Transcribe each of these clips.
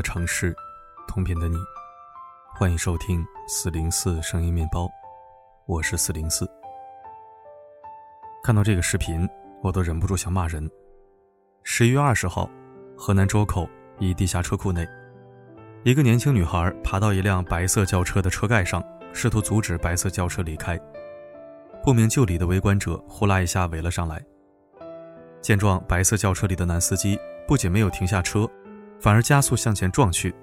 的城市，同频的你，欢迎收听四零四声音面包，我是四零四。看到这个视频，我都忍不住想骂人。十一月二十号，河南周口一地下车库内，一个年轻女孩爬到一辆白色轿车的车盖上，试图阻止白色轿车离开。不明就里的围观者呼啦一下围了上来。见状，白色轿车里的男司机不仅没有停下车。反而加速向前撞去，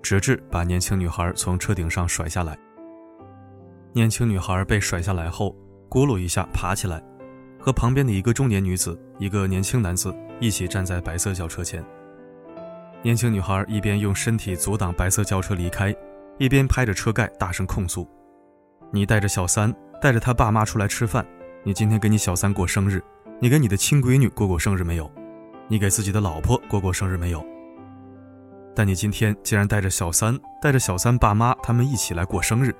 直至把年轻女孩从车顶上甩下来。年轻女孩被甩下来后，咕噜一下爬起来，和旁边的一个中年女子、一个年轻男子一起站在白色轿车前。年轻女孩一边用身体阻挡白色轿车离开，一边拍着车盖大声控诉：“你带着小三，带着他爸妈出来吃饭，你今天给你小三过生日，你给你的亲闺女过过生日没有？你给自己的老婆过过生日没有？”但你今天竟然带着小三，带着小三爸妈他们一起来过生日。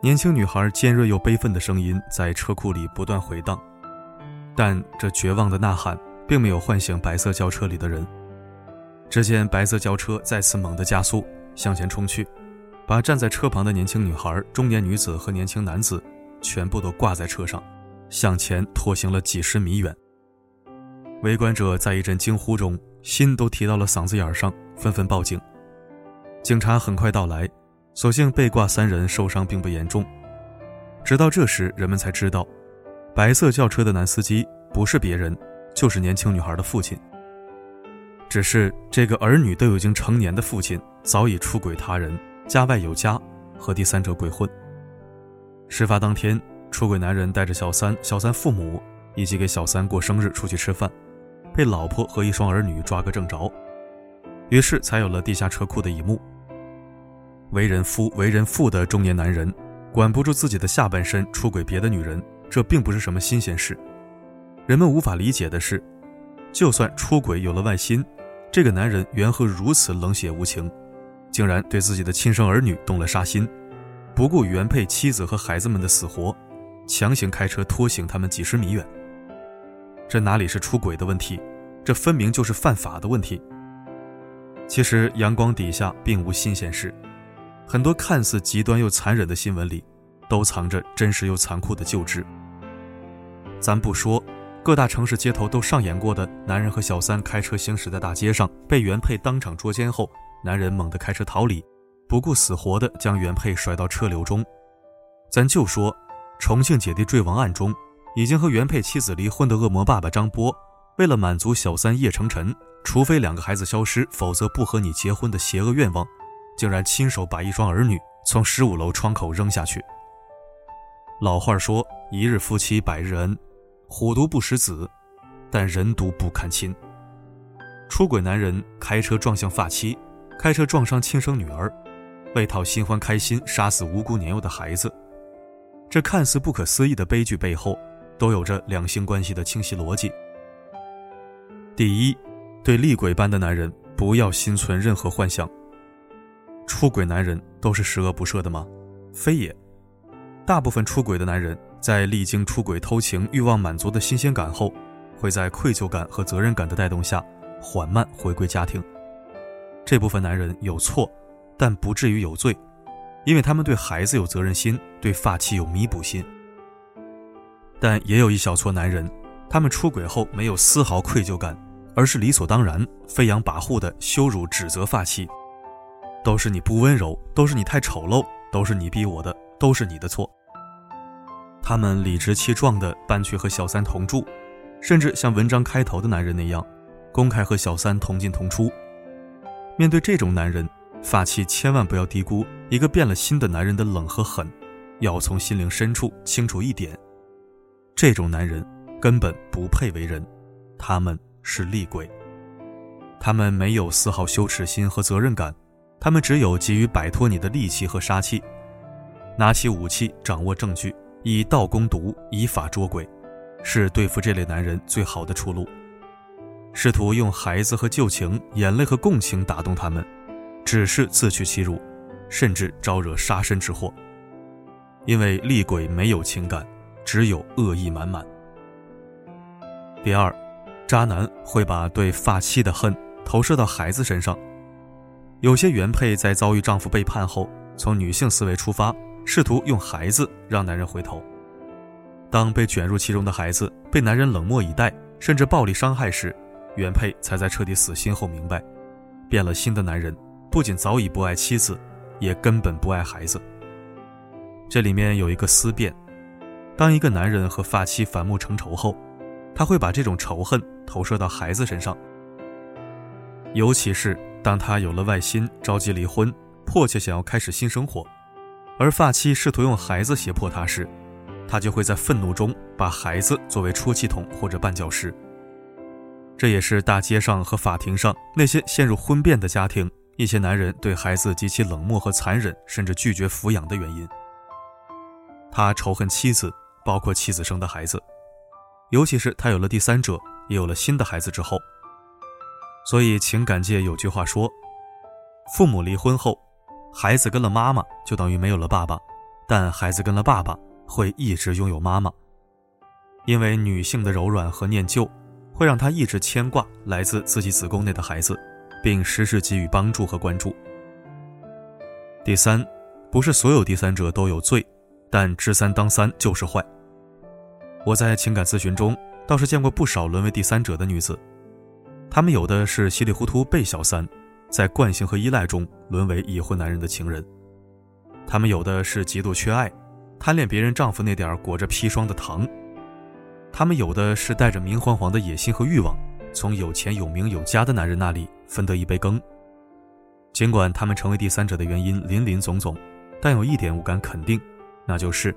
年轻女孩尖锐又悲愤的声音在车库里不断回荡，但这绝望的呐喊并没有唤醒白色轿车里的人。只见白色轿车再次猛地加速向前冲去，把站在车旁的年轻女孩、中年女子和年轻男子全部都挂在车上，向前拖行了几十米远。围观者在一阵惊呼中。心都提到了嗓子眼上，纷纷报警。警察很快到来，所幸被挂三人受伤并不严重。直到这时，人们才知道，白色轿车的男司机不是别人，就是年轻女孩的父亲。只是这个儿女都已经成年的父亲，早已出轨他人，家外有家，和第三者鬼混。事发当天，出轨男人带着小三、小三父母以及给小三过生日出去吃饭。被老婆和一双儿女抓个正着，于是才有了地下车库的一幕。为人夫、为人父的中年男人，管不住自己的下半身出轨别的女人，这并不是什么新鲜事。人们无法理解的是，就算出轨有了外心，这个男人缘何如此冷血无情，竟然对自己的亲生儿女动了杀心，不顾原配妻子和孩子们的死活，强行开车拖行他们几十米远。这哪里是出轨的问题，这分明就是犯法的问题。其实阳光底下并无新鲜事，很多看似极端又残忍的新闻里，都藏着真实又残酷的旧知。咱不说各大城市街头都上演过的男人和小三开车行驶在大街上，被原配当场捉奸后，男人猛地开车逃离，不顾死活的将原配甩到车流中。咱就说重庆姐弟坠亡案中。已经和原配妻子离婚的恶魔爸爸张波，为了满足小三叶成晨“除非两个孩子消失，否则不和你结婚”的邪恶愿望，竟然亲手把一双儿女从十五楼窗口扔下去。老话说：“一日夫妻百日恩，虎毒不食子，但人毒不堪亲。”出轨男人开车撞向发妻，开车撞伤亲生女儿，为讨新欢开心杀死无辜年幼的孩子，这看似不可思议的悲剧背后。都有着两性关系的清晰逻辑。第一，对厉鬼般的男人不要心存任何幻想。出轨男人都是十恶不赦的吗？非也。大部分出轨的男人在历经出轨偷情欲望满足的新鲜感后，会在愧疚感和责任感的带动下缓慢回归家庭。这部分男人有错，但不至于有罪，因为他们对孩子有责任心，对发妻有弥补心。但也有一小撮男人，他们出轨后没有丝毫愧疚感，而是理所当然、飞扬跋扈的羞辱、指责发妻，都是你不温柔，都是你太丑陋，都是你逼我的，都是你的错。他们理直气壮地搬去和小三同住，甚至像文章开头的男人那样，公开和小三同进同出。面对这种男人，发妻千万不要低估一个变了心的男人的冷和狠，要从心灵深处清楚一点。这种男人根本不配为人，他们是厉鬼。他们没有丝毫羞耻心和责任感，他们只有急于摆脱你的戾气和杀气。拿起武器，掌握证据，以道攻毒，以法捉鬼，是对付这类男人最好的出路。试图用孩子和旧情、眼泪和共情打动他们，只是自取其辱，甚至招惹杀身之祸。因为厉鬼没有情感。只有恶意满满。第二，渣男会把对发妻的恨投射到孩子身上，有些原配在遭遇丈夫背叛后，从女性思维出发，试图用孩子让男人回头。当被卷入其中的孩子被男人冷漠以待，甚至暴力伤害时，原配才在彻底死心后明白，变了心的男人不仅早已不爱妻子，也根本不爱孩子。这里面有一个思辨：当一个男人和发妻反目成仇后，他会把这种仇恨投射到孩子身上，尤其是。当他有了外心，着急离婚，迫切想要开始新生活，而发妻试图用孩子胁迫他时，他就会在愤怒中把孩子作为出气筒或者绊脚石。这也是大街上和法庭上那些陷入婚变的家庭，一些男人对孩子极其冷漠和残忍，甚至拒绝抚养的原因。他仇恨妻子，包括妻子生的孩子，尤其是他有了第三者，也有了新的孩子之后。所以，情感界有句话说：“父母离婚后，孩子跟了妈妈就等于没有了爸爸，但孩子跟了爸爸会一直拥有妈妈。因为女性的柔软和念旧，会让她一直牵挂来自自己子宫内的孩子，并时时给予帮助和关注。”第三，不是所有第三者都有罪，但知三当三就是坏。我在情感咨询中倒是见过不少沦为第三者的女子。她们有的是稀里糊涂被小三，在惯性和依赖中沦为已婚男人的情人；他们有的是极度缺爱，贪恋别人丈夫那点裹着砒霜的糖；他们有的是带着明晃晃的野心和欲望，从有钱有名有家的男人那里分得一杯羹。尽管他们成为第三者的原因林林总总，但有一点我敢肯定，那就是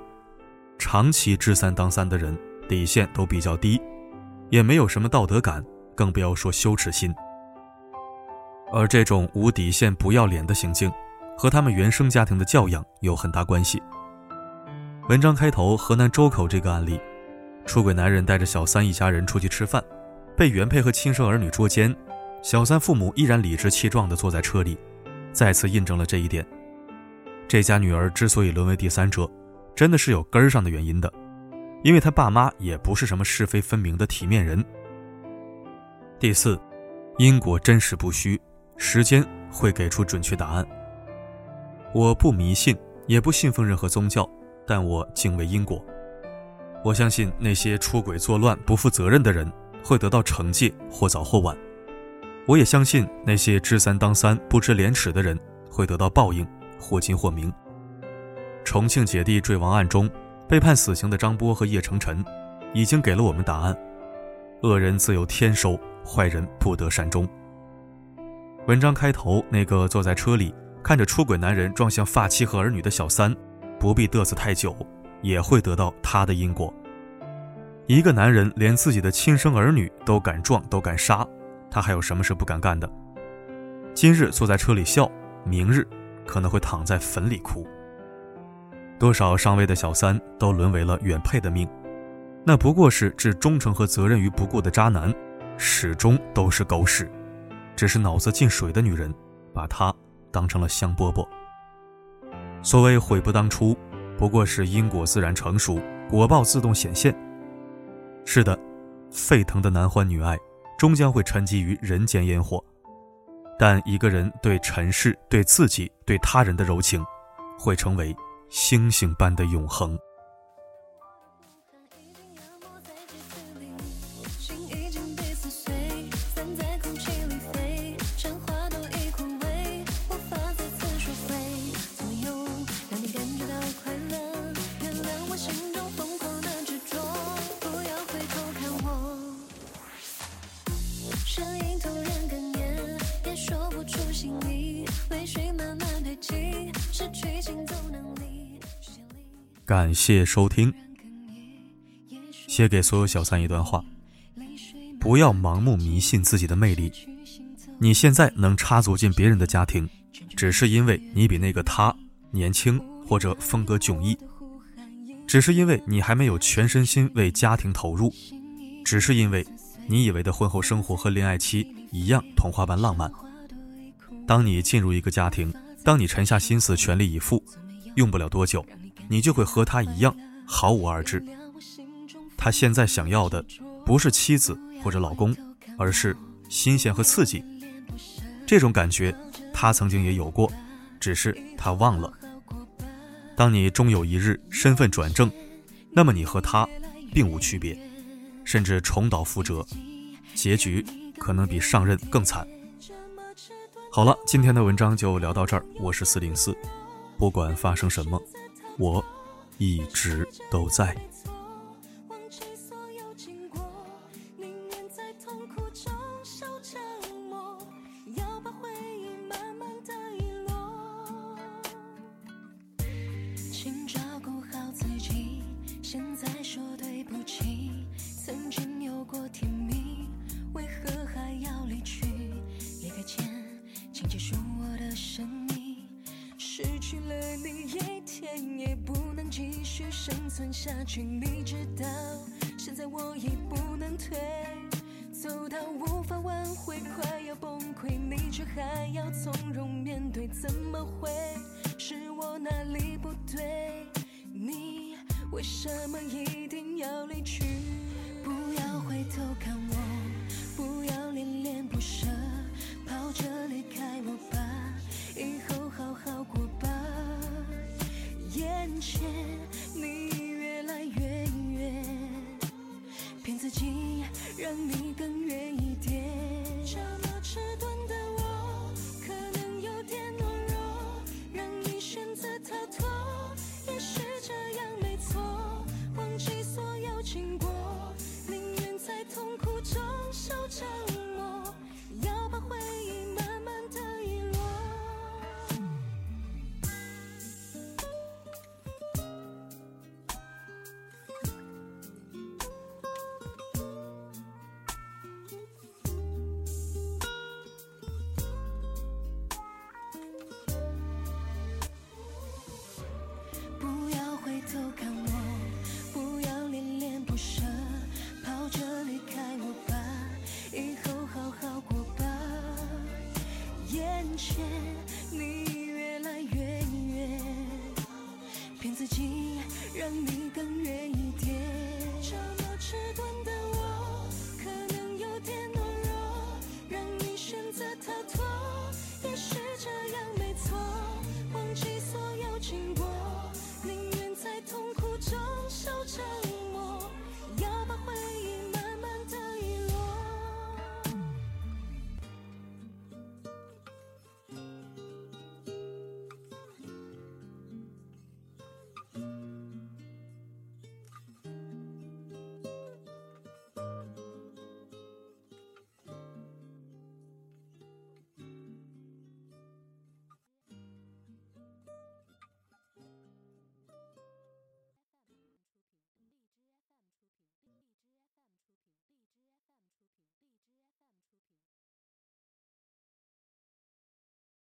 长期知三当三的人底线都比较低，也没有什么道德感。更不要说羞耻心，而这种无底线、不要脸的行径，和他们原生家庭的教养有很大关系。文章开头河南周口这个案例，出轨男人带着小三一家人出去吃饭，被原配和亲生儿女捉奸，小三父母依然理直气壮地坐在车里，再次印证了这一点。这家女儿之所以沦为第三者，真的是有根儿上的原因的，因为她爸妈也不是什么是非分明的体面人。第四，因果真实不虚，时间会给出准确答案。我不迷信，也不信奉任何宗教，但我敬畏因果。我相信那些出轨作乱、不负责任的人会得到惩戒，或早或晚。我也相信那些知三当三、不知廉耻的人会得到报应，或金或明。重庆姐弟坠亡案中，被判死刑的张波和叶成晨，已经给了我们答案：恶人自有天收。坏人不得善终。文章开头那个坐在车里看着出轨男人撞向发妻和儿女的小三，不必嘚瑟太久，也会得到他的因果。一个男人连自己的亲生儿女都敢撞都敢杀，他还有什么是不敢干的？今日坐在车里笑，明日可能会躺在坟里哭。多少上位的小三都沦为了原配的命，那不过是置忠诚和责任于不顾的渣男。始终都是狗屎，只是脑子进水的女人，把他当成了香饽饽。所谓悔不当初，不过是因果自然成熟，果报自动显现。是的，沸腾的男欢女爱，终将会沉积于人间烟火。但一个人对尘世、对自己、对他人的柔情，会成为星星般的永恒。感谢收听。写给所有小三一段话：不要盲目迷信自己的魅力。你现在能插足进别人的家庭，只是因为你比那个他年轻或者风格迥异，只是因为你还没有全身心为家庭投入，只是因为你以为的婚后生活和恋爱期一样童话般浪漫。当你进入一个家庭，当你沉下心思全力以赴，用不了多久。你就会和他一样毫无二致。他现在想要的不是妻子或者老公，而是新鲜和刺激。这种感觉他曾经也有过，只是他忘了。当你终有一日身份转正，那么你和他并无区别，甚至重蹈覆辙，结局可能比上任更惨。好了，今天的文章就聊到这儿。我是四零四，不管发生什么，我一直都在。去生存下去。你知道，现在我已不能退，走到无法挽回，快要崩溃，你却还要从容面对，怎么会？是我哪里不对？你为什么一定要离去？